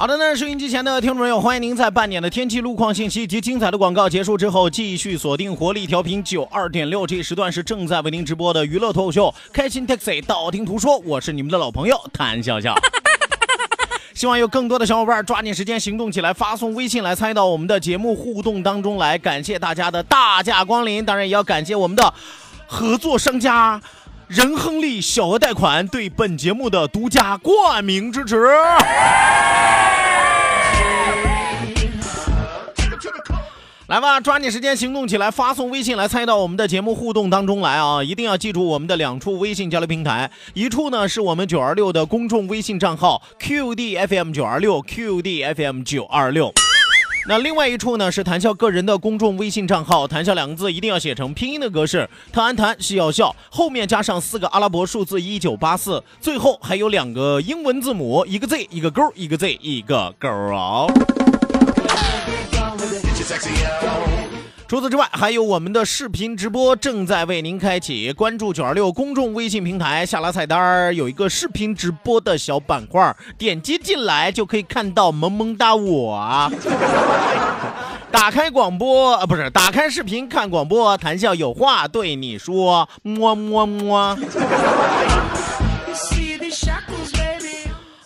好的呢，收音机前的听众朋友，欢迎您在半点的天气路况信息及精彩的广告结束之后，继续锁定活力调频九二点六，这时段是正在为您直播的娱乐脱口秀《开心 Taxi》，道听途说，我是你们的老朋友谭笑笑。希望有更多的小伙伴抓紧时间行动起来，发送微信来参与到我们的节目互动当中来，感谢大家的大驾光临，当然也要感谢我们的合作商家。仁亨利小额贷款对本节目的独家冠名支持。来吧，抓紧时间行动起来，发送微信来参与到我们的节目互动当中来啊！一定要记住我们的两处微信交流平台，一处呢是我们九二六的公众微信账号 QDFM 九二六 QDFM 九二六。那另外一处呢是谈笑个人的公众微信账号，谈笑两个字一定要写成拼音的格式，谈安谈是要笑，后面加上四个阿拉伯数字一九八四，最后还有两个英文字母，一个 Z 一个勾，一个 Z 一个勾啊。除此之外，还有我们的视频直播正在为您开启，关注九二六公众微信平台，下拉菜单有一个视频直播的小板块，点击进来就可以看到萌萌哒我。打开广播啊，不是打开视频看广播，谈笑有话对你说，么么么。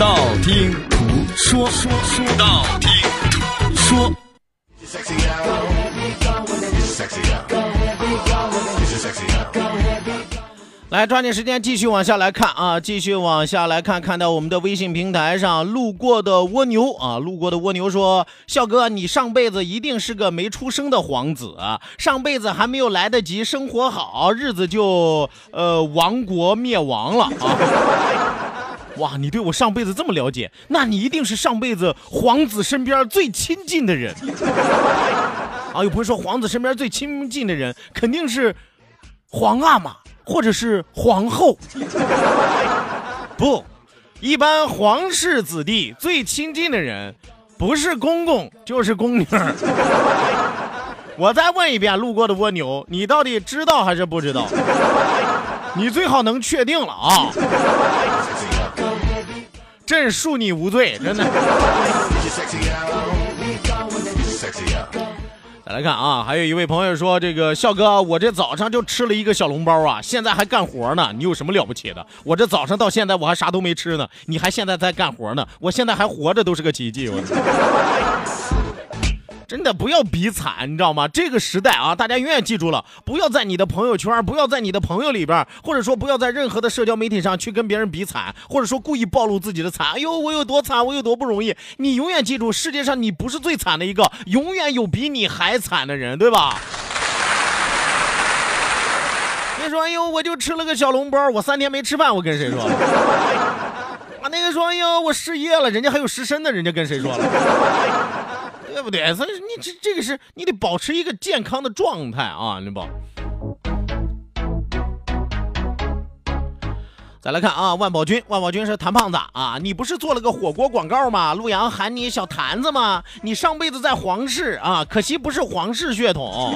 道听途说，说说道听途说。来，抓紧时间继续往下来看啊！继续往下来看，看到我们的微信平台上路过的蜗牛啊，路过的蜗牛说：“笑哥，你上辈子一定是个没出生的皇子，上辈子还没有来得及生活好，日子就呃亡国灭亡了啊！” 哇，你对我上辈子这么了解，那你一定是上辈子皇子身边最亲近的人 啊！有朋友说皇子身边最亲近的人肯定是皇阿玛。或者是皇后，不，一般皇室子弟最亲近的人，不是公公就是宫女。我再问一遍，路过的蜗牛，你到底知道还是不知道？你最好能确定了啊！朕恕你无罪，真的。再来看啊，还有一位朋友说：“这个笑哥，我这早上就吃了一个小笼包啊，现在还干活呢。你有什么了不起的？我这早上到现在我还啥都没吃呢，你还现在在干活呢？我现在还活着都是个奇迹。我真的不要比惨，你知道吗？这个时代啊，大家永远记住了，不要在你的朋友圈，不要在你的朋友里边，或者说不要在任何的社交媒体上去跟别人比惨，或者说故意暴露自己的惨。哎呦，我有多惨，我有多不容易。你永远记住，世界上你不是最惨的一个，永远有比你还惨的人，对吧？你说，哎呦，我就吃了个小笼包，我三天没吃饭，我跟谁说？啊，那个说，哎呦，我失业了，人家还有失身的，人家跟谁说了？对不对？所以你这这个是你得保持一个健康的状态啊，你宝？再来看啊，万宝军，万宝军是谭胖子啊，你不是做了个火锅广告吗？陆阳喊你小坛子吗？你上辈子在皇室啊，可惜不是皇室血统。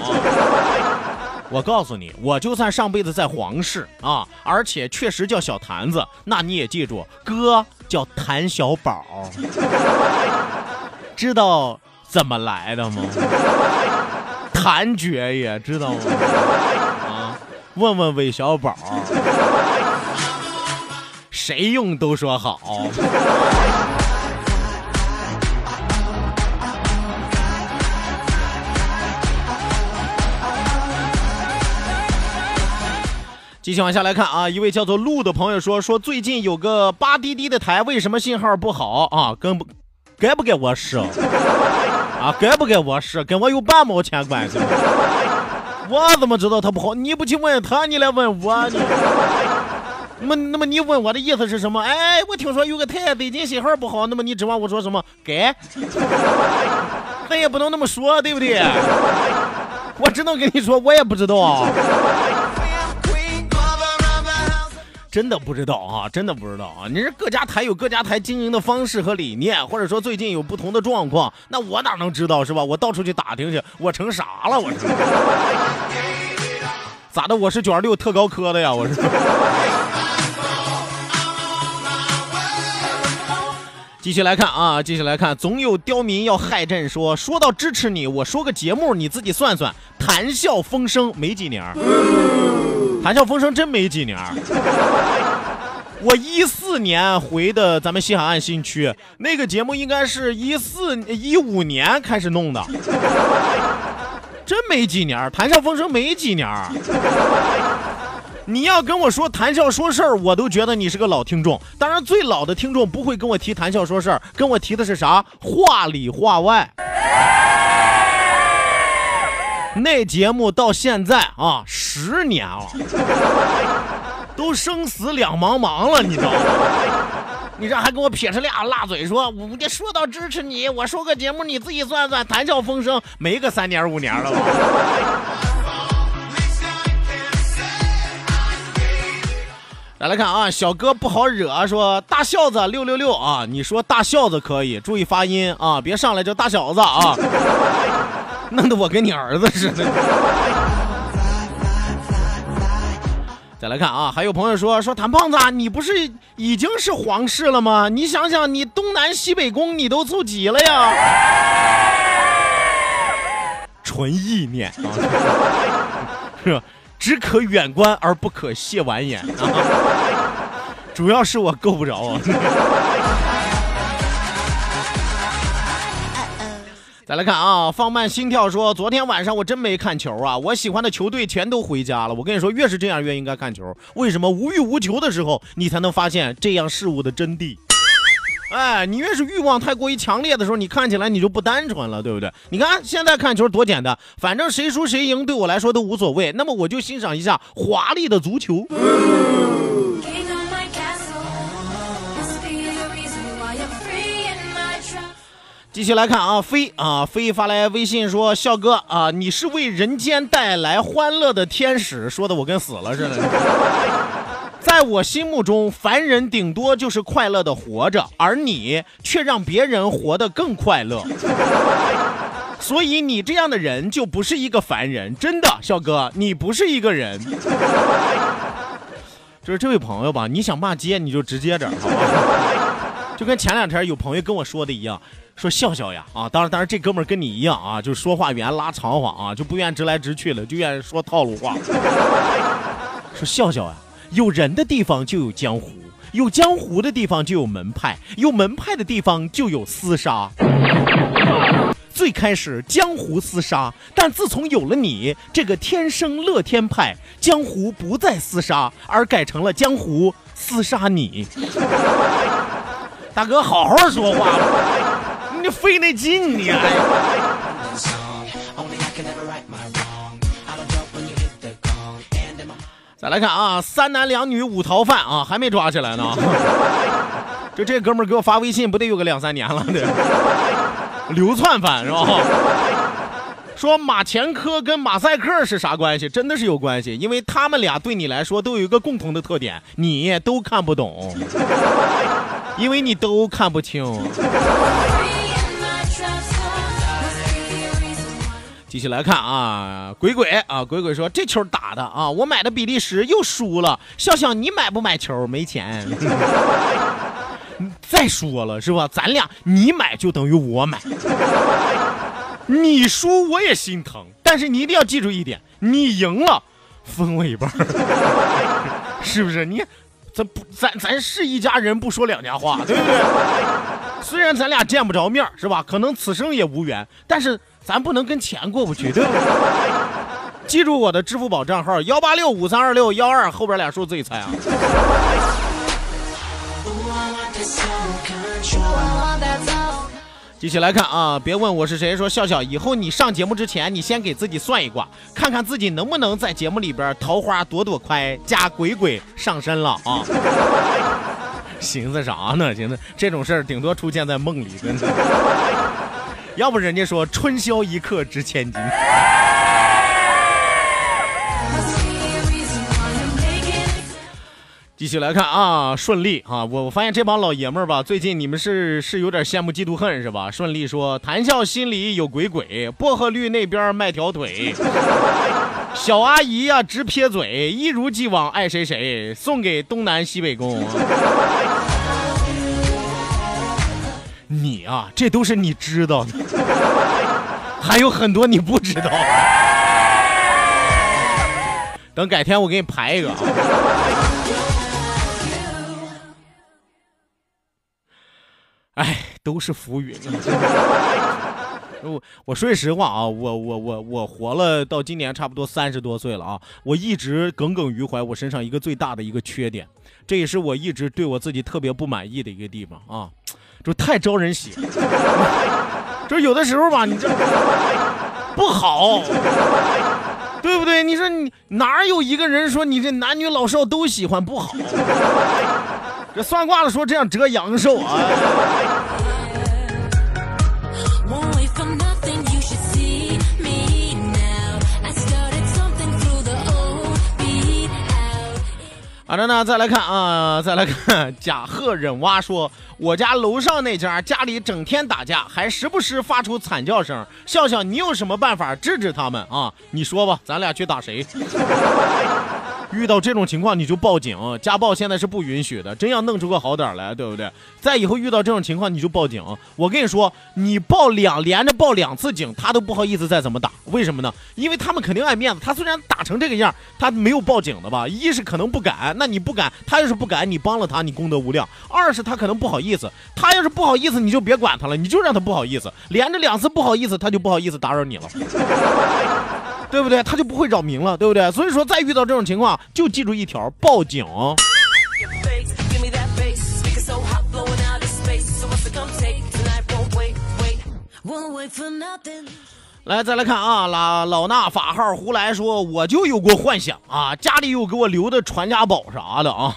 我告诉你，我就算上辈子在皇室啊，而且确实叫小坛子，那你也记住，哥叫谭小宝，知道怎么来的吗？谭爵爷知道吗？啊，问问韦小宝。谁用都说好。继续往下来看啊，一位叫做鹿的朋友说说最近有个八滴滴的台为什么信号不好啊？跟不该不该我使啊？该不该我是？跟我有半毛钱关系？我怎么知道他不好？你不去问他，你来问我你。那么，那么你问我的意思是什么？哎，我听说有个台最近信号不好，那么你指望我说什么？该？咱也不能那么说，对不对？我只能跟你说，我也不知道。真的不知道啊，真的不知道啊！你是各家台有各家台经营的方式和理念，或者说最近有不同的状况，那我哪能知道是吧？我到处去打听去，我成啥了？我是咋的？我是九二六特高科的呀？我是。继续来看啊，继续来看，总有刁民要害朕。说说到支持你，我说个节目，你自己算算，谈笑风生没几年。谈笑风生真没几年，我一四年回的咱们西海岸新区，那个节目应该是一四一五年开始弄的，真没几年。谈笑风生没几年，你要跟我说谈笑说事儿，我都觉得你是个老听众。当然，最老的听众不会跟我提谈笑说事儿，跟我提的是啥？话里话外。那节目到现在啊，十年了，都生死两茫茫了，你知道吗？你这还跟我撇着俩辣嘴说，我这说到支持你，我说个节目你自己算算，谈笑风生没个三年五年了吧？来来看啊，小哥不好惹，说大孝子六六六啊，你说大孝子可以，注意发音啊，别上来就大小子啊。弄得我跟你儿子似的。再来看啊，还有朋友说说谭胖子，你不是已经是皇室了吗？你想想，你东南西北宫你都凑齐了呀。纯意念啊，是吧？只可远观而不可亵玩焉啊。主要是我够不着啊。再来看啊，放慢心跳说，昨天晚上我真没看球啊，我喜欢的球队全都回家了。我跟你说，越是这样越应该看球。为什么无欲无求的时候，你才能发现这样事物的真谛？哎，你越是欲望太过于强烈的时候，你看起来你就不单纯了，对不对？你看现在看球多简单，反正谁输谁赢对我来说都无所谓。那么我就欣赏一下华丽的足球。继续来看啊，飞啊飞发来微信说：“笑哥啊，你是为人间带来欢乐的天使。”说的我跟死了似的。在我心目中，凡人顶多就是快乐的活着，而你却让别人活得更快乐。所以你这样的人就不是一个凡人，真的，笑哥，你不是一个人。就是这位朋友吧，你想骂街你就直接点，好吧？就跟前两天有朋友跟我说的一样。说笑笑呀啊，当然当然，这哥们儿跟你一样啊，就说话愿拉长话啊，就不愿直来直去了，就愿意说套路话。说笑笑呀，有人的地方就有江湖，有江湖的地方就有门派，有门派的地方就有厮杀。最开始江湖厮杀，但自从有了你这个天生乐天派，江湖不再厮杀，而改成了江湖厮杀你。大哥，好好说话。你费那劲你！再来看啊，三男两女五逃犯啊，还没抓起来呢。就这哥们儿给我发微信，不得有个两三年了？得流窜犯是吧？说马前科跟马赛克是啥关系？真的是有关系，因为他们俩对你来说都有一个共同的特点，你都看不懂，因为你都看不清。继续来看啊，鬼鬼啊，鬼鬼说这球打的啊，我买的比利时又输了。笑笑，你买不买球？没钱。再说了是吧？咱俩你买就等于我买，你输我也心疼。但是你一定要记住一点，你赢了分我一半，是不是？你咱不咱咱是一家人，不说两家话，对不对？虽然咱俩见不着面是吧？可能此生也无缘，但是。咱不能跟钱过不去，对不对？记住我的支付宝账号幺八六五三二六幺二，后边俩数自己猜啊。继续来看啊，别问我是谁，说笑笑，以后你上节目之前，你先给自己算一卦，看看自己能不能在节目里边桃花朵朵开，加鬼鬼上身了啊。寻思啥呢？寻思这种事儿顶多出现在梦里，要不人家说春宵一刻值千金。继续来看啊，顺利啊，我我发现这帮老爷们儿吧，最近你们是是有点羡慕嫉妒恨是吧？顺利说，谈笑心里有鬼鬼，薄荷绿那边卖条腿，小阿姨呀直撇嘴，一如既往爱谁谁，送给东南西北宫。你啊，这都是你知道的，还有很多你不知道。等改天我给你排一个啊。哎，都是浮云！我我说句实话啊，我我我我活了到今年差不多三十多岁了啊，我一直耿耿于怀我身上一个最大的一个缺点，这也是我一直对我自己特别不满意的一个地方啊。就太招人喜欢，就有的时候吧，你这不好，对不对？你说你哪有一个人说你这男女老少都喜欢不好？这算卦的说这样折阳寿啊。好的呢，再来看啊，再来看 贾贺忍蛙说，我家楼上那家家里整天打架，还时不时发出惨叫声。笑笑，你有什么办法制止他们啊？你说吧，咱俩去打谁？遇到这种情况你就报警，家暴现在是不允许的。真要弄出个好点来，对不对？再以后遇到这种情况你就报警。我跟你说，你报两连着报两次警，他都不好意思再怎么打。为什么呢？因为他们肯定爱面子。他虽然打成这个样，他没有报警的吧？一是可能不敢，那你不敢，他要是不敢，你帮了他，你功德无量。二是他可能不好意思，他要是不好意思，你就别管他了，你就让他不好意思，连着两次不好意思，他就不好意思打扰你了。对不对？他就不会扰民了，对不对？所以说，再遇到这种情况，就记住一条：报警。来，再来看啊，老老衲法号胡来说，我就有过幻想啊，家里有给我留的传家宝啥的啊。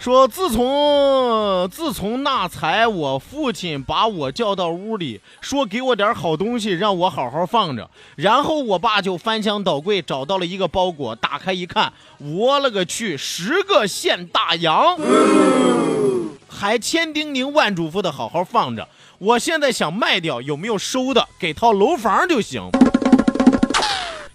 说自从自从那才，我父亲把我叫到屋里，说给我点好东西，让我好好放着。然后我爸就翻箱倒柜找到了一个包裹，打开一看，我勒个去，十个现大洋，还千叮咛万嘱咐的好好放着。我现在想卖掉，有没有收的？给套楼房就行。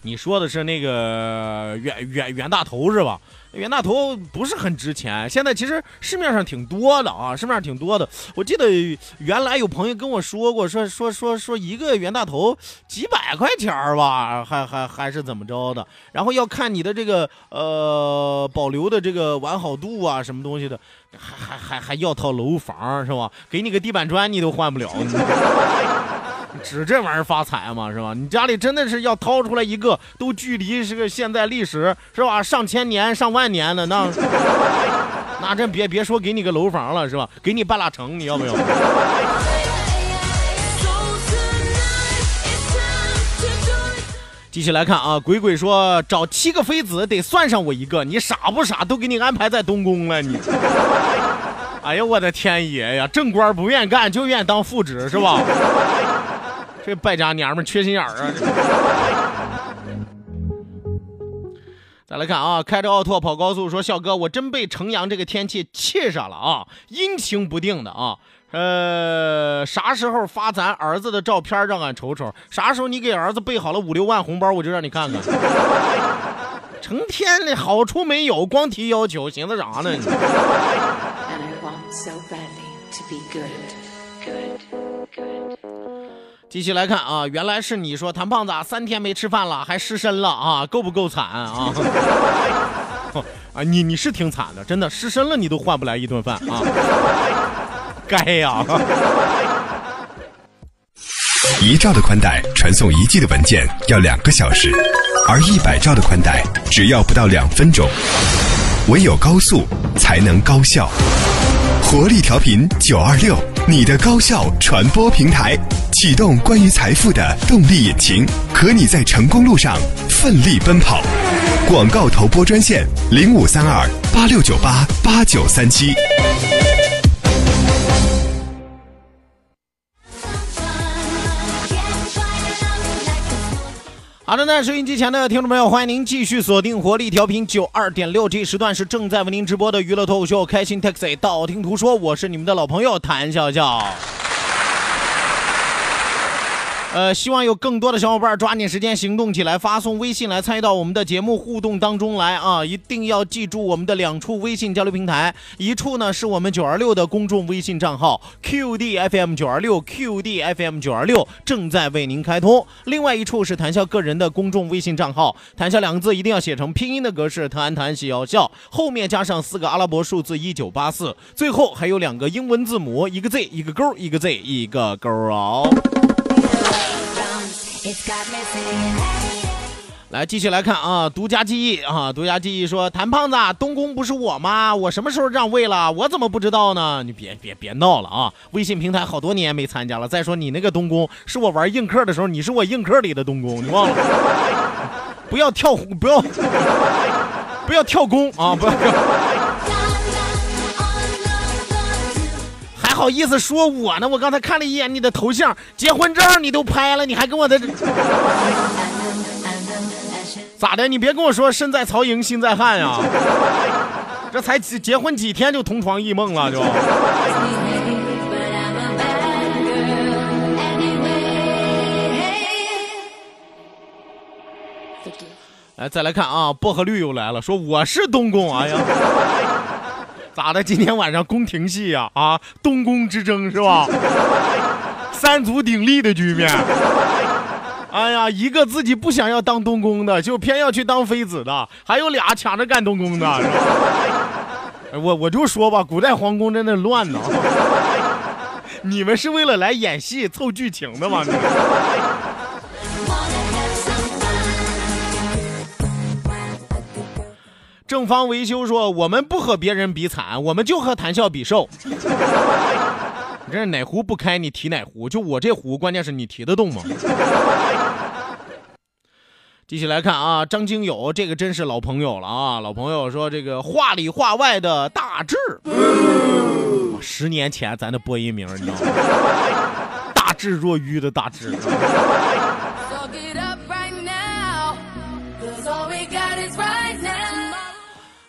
你说的是那个袁袁袁大头是吧？袁大头不是很值钱，现在其实市面上挺多的啊，市面上挺多的。我记得原来有朋友跟我说过，说说说说一个袁大头几百块钱吧，还还还是怎么着的。然后要看你的这个呃保留的这个完好度啊，什么东西的，还还还还要套楼房是吧？给你个地板砖你都换不了。指这玩意儿发财嘛，是吧？你家里真的是要掏出来一个，都距离是个现在历史是吧？上千年、上万年的那，那真别别说给你个楼房了，是吧？给你半拉城，你要不要？继续来看啊，鬼鬼说找七个妃子得算上我一个，你傻不傻？都给你安排在东宫了，你。哎呀，我的天爷呀！正官不愿干，就愿当副职，是吧？这败家娘们缺心眼儿啊！再来看啊，开着奥拓跑高速说：“笑哥，我真被城阳这个天气气上了啊，阴晴不定的啊。呃，啥时候发咱儿子的照片让俺瞅瞅？啥时候你给儿子备好了五六万红包，我就让你看看。成天的好处没有，光提要求，寻思啥呢？”继续来看啊，原来是你说谭胖子啊三天没吃饭了，还失身了啊，够不够惨啊？啊，你你是挺惨的，真的失身了你都换不来一顿饭啊，该呀。一兆的宽带传送一 G 的文件要两个小时，而一百兆的宽带只要不到两分钟。唯有高速才能高效。活力调频九二六，你的高效传播平台，启动关于财富的动力引擎，和你在成功路上奋力奔跑。广告投播专线零五三二八六九八八九三七。好的，那收音机前的听众朋友，欢迎您继续锁定活力调频九二点六，这时段是正在为您直播的娱乐脱口秀《开心 Taxi》，道听途说，我是你们的老朋友谭笑笑。呃，希望有更多的小伙伴抓紧时间行动起来，发送微信来参与到我们的节目互动当中来啊！一定要记住我们的两处微信交流平台，一处呢是我们九二六的公众微信账号 QDFM 九二六 QDFM 九二六正在为您开通，另外一处是谈笑个人的公众微信账号，谈笑两个字一定要写成拼音的格式，谈谈笑笑，后面加上四个阿拉伯数字一九八四，最后还有两个英文字母，一个 Z 一个勾，一个 Z 一个勾哦。来，继续来看啊，独家记忆啊，独家记忆说，谭胖子，东宫不是我吗？我什么时候让位了？我怎么不知道呢？你别别别闹了啊！微信平台好多年没参加了。再说你那个东宫是我玩映客的时候，你是我映客里的东宫，你忘了？不要跳，不要不要跳宫啊！不要好意思说我呢？我刚才看了一眼你的头像，结婚证你都拍了，你还跟我在这 咋的？你别跟我说身在曹营心在汉呀！这才结婚几天就同床异梦了，就。来，再来看啊，薄荷绿又来了，说我是东宫，哎呀。咋的？今天晚上宫廷戏呀？啊，东宫之争是吧？三足鼎立的局面。哎呀，一个自己不想要当东宫的，就偏要去当妃子的，还有俩抢着干东宫的。我我就说吧，古代皇宫真的乱呢。你们是为了来演戏凑剧情的吗？正方维修说：“我们不和别人比惨，我们就和谈笑比瘦。你这哪壶不开你提哪壶？就我这壶，关键是你提得动吗？” 继续来看啊，张经友这个真是老朋友了啊！老朋友说：“这个话里话外的大志，十年前咱的播音名，你知道吗？大智若愚的大智。”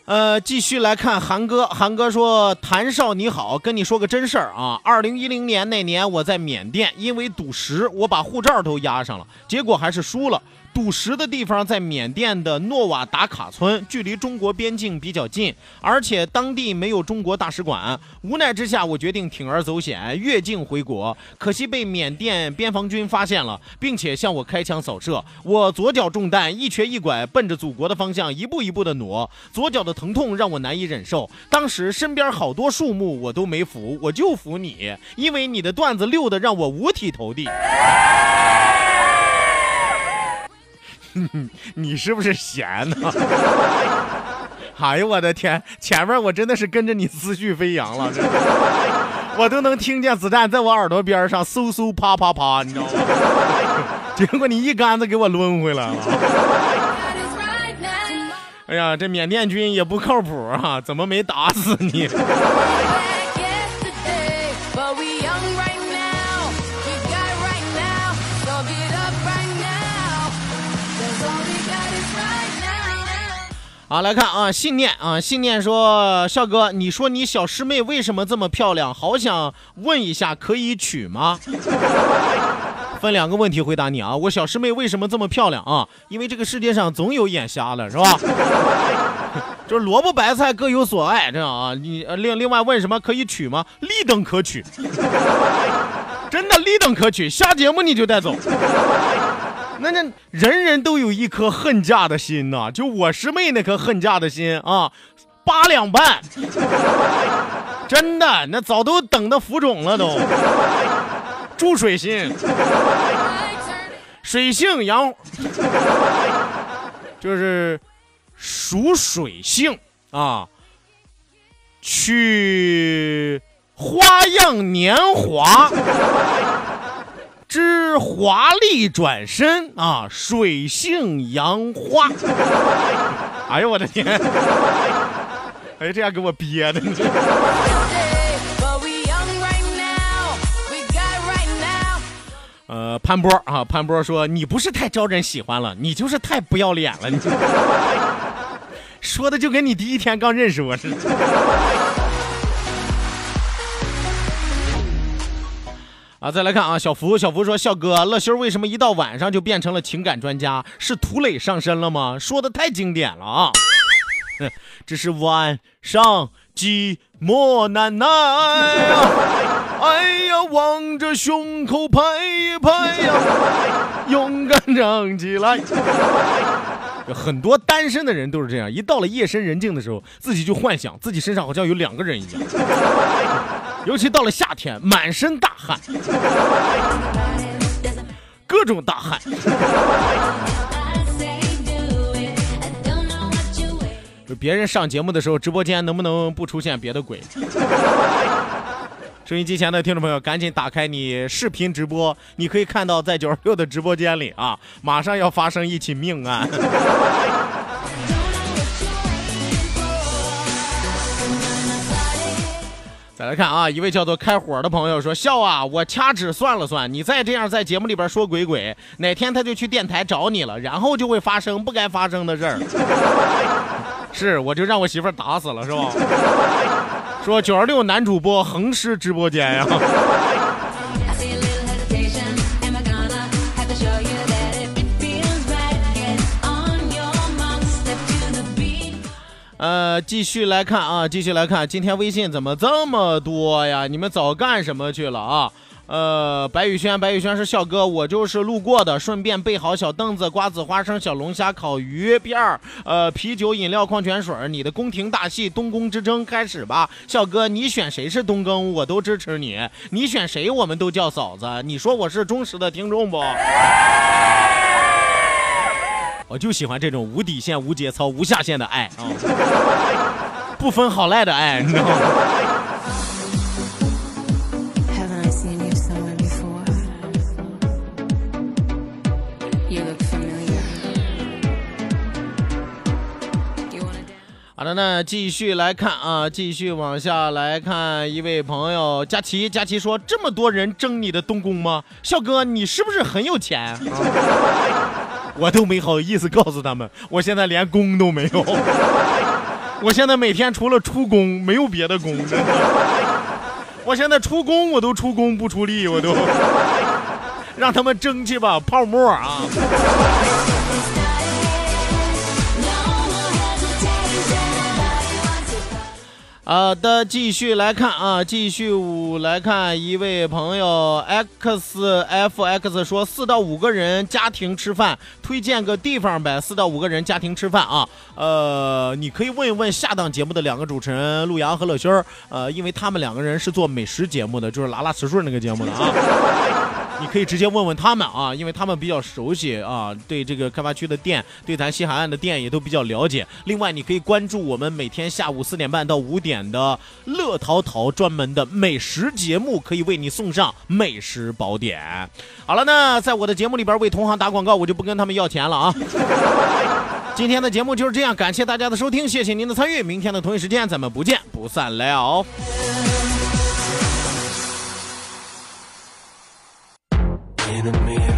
呃，继续来看韩哥，韩哥说：“谭少你好，跟你说个真事儿啊，二零一零年那年我在缅甸，因为赌石，我把护照都押上了，结果还是输了。赌石的地方在缅甸的诺瓦达卡村，距离中国边境比较近，而且当地没有中国大使馆。无奈之下，我决定铤而走险，越境回国。可惜被缅甸边防军发现了，并且向我开枪扫射。我左脚中弹，一瘸一拐，奔着祖国的方向一步一步的挪，左脚的疼痛让我难以忍受。当时身边好多树木我都没扶，我就扶你，因为你的段子溜的让我五体投地。你是不是闲呢？哎呦我的天，前面我真的是跟着你思绪飞扬了，我都能听见子弹在我耳朵边上嗖嗖啪啪啪，你知道吗？结果你一杆子给我抡回来了。哎呀，这缅甸军也不靠谱啊，怎么没打死你？好，来看啊，信念啊，信念说，笑哥，你说你小师妹为什么这么漂亮？好想问一下，可以娶吗？分两个问题回答你啊，我小师妹为什么这么漂亮啊？因为这个世界上总有眼瞎的，是吧？就萝卜白菜各有所爱，这样啊。你另另外问什么可以娶吗？立等可娶，真的立等可娶，下节目你就带走。那那人人都有一颗恨嫁的心呐，就我师妹那颗恨嫁的心啊，八两半，真的，那早都等的浮肿了都。注水心，水性杨，就是属水性啊，去花样年华。之华丽转身啊，水性杨花。哎呦我的天！哎，这样给我憋的。呃，潘波啊，潘波说你不是太招人喜欢了，你就是太不要脸了。你说的就跟你第一天刚认识我似的。啊，再来看啊，小福，小福说，笑哥，乐修为什么一到晚上就变成了情感专家？是涂磊上身了吗？说的太经典了啊！这是晚上寂寞难耐呀，哎呀，望着胸口拍一拍呀，勇敢站起来。很多单身的人都是这样，一到了夜深人静的时候，自己就幻想自己身上好像有两个人一样。尤其到了夏天，满身大汗，各种大汗。就别人上节目的时候，直播间能不能不出现别的鬼？收音机前的听众朋友，赶紧打开你视频直播，你可以看到在九十六的直播间里啊，马上要发生一起命案。再来看啊，一位叫做开火的朋友说：“笑啊，我掐指算了算，你再这样在节目里边说鬼鬼，哪天他就去电台找你了，然后就会发生不该发生的事儿。是，我就让我媳妇打死了，是吧？说九十六男主播横尸直播间呀。”呃，继续来看啊，继续来看，今天微信怎么这么多呀？你们早干什么去了啊？呃，白宇轩，白宇轩是笑哥，我就是路过的，顺便备好小凳子、瓜子、花生、小龙虾、烤鱼片儿，呃，啤酒、饮料、矿泉水。你的宫廷大戏《东宫之争》开始吧，笑哥，你选谁是东宫，我都支持你；你选谁，我们都叫嫂子。你说我是忠实的听众不？我就喜欢这种无底线、无节操、无下限的爱啊，不分好赖的爱，你知道吗？好的，那继续来看啊，继续往下来看，一位朋友佳琪，佳琪说：“这么多人争你的东宫吗？笑哥，你是不是很有钱？” 我都没好意思告诉他们，我现在连工都没有。我现在每天除了出工，没有别的工。我现在出工我都出工不出力，我都 让他们争去吧，泡沫啊！好的，继续来看啊，继续五来看一位朋友 x f x 说四到五个人家庭吃饭，推荐个地方呗。四到五个人家庭吃饭啊，呃，你可以问一问下档节目的两个主持人陆阳和乐轩呃，因为他们两个人是做美食节目的，就是拉拉吃顺那个节目的啊。你可以直接问问他们啊，因为他们比较熟悉啊，对这个开发区的店，对咱西海岸的店也都比较了解。另外，你可以关注我们每天下午四点半到五点的乐淘淘专门的美食节目，可以为你送上美食宝典。好了，那在我的节目里边为同行打广告，我就不跟他们要钱了啊。今天的节目就是这样，感谢大家的收听，谢谢您的参与。明天的同一时间，咱们不见不散了。than me.